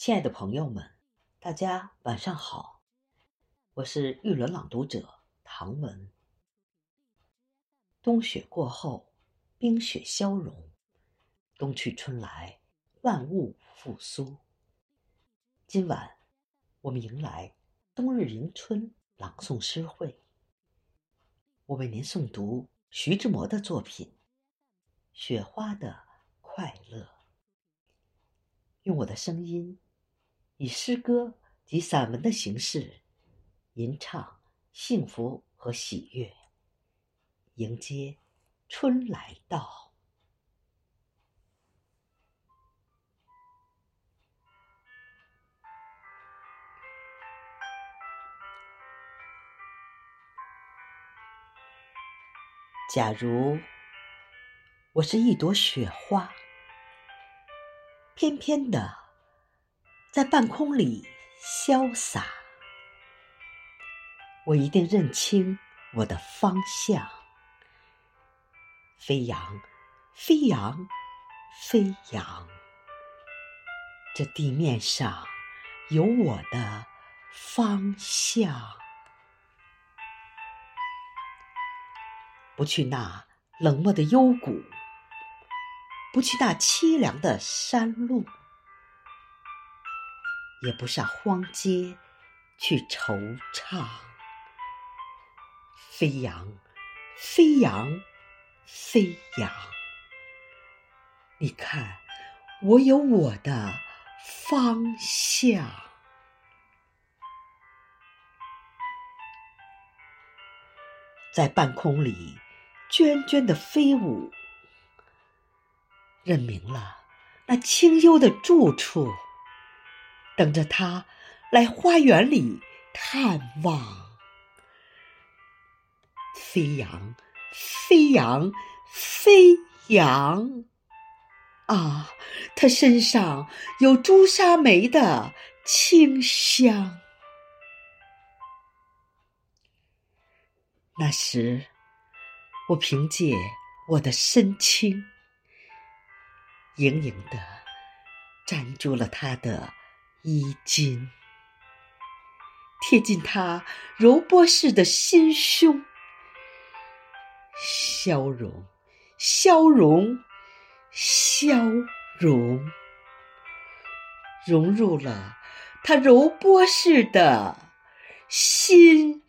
亲爱的朋友们，大家晚上好，我是玉轮朗读者唐文。冬雪过后，冰雪消融，冬去春来，万物复苏。今晚，我们迎来冬日迎春朗诵诗会。我为您诵读徐志摩的作品《雪花的快乐》，用我的声音。以诗歌及散文的形式，吟唱幸福和喜悦，迎接春来到。假如我是一朵雪花，翩翩的。在半空里潇洒，我一定认清我的方向。飞扬，飞扬，飞扬。这地面上有我的方向。不去那冷漠的幽谷，不去那凄凉的山路。也不上荒街去惆怅，飞扬，飞扬，飞扬。你看，我有我的方向，在半空里涓涓的飞舞，认明了那清幽的住处。等着他来花园里探望，飞扬，飞扬，飞扬！啊，他身上有朱砂梅的清香。那时，我凭借我的身轻，盈盈的粘住了他的。衣襟贴近他柔波似的心胸，消融，消融，消融，融入了他柔波似的心。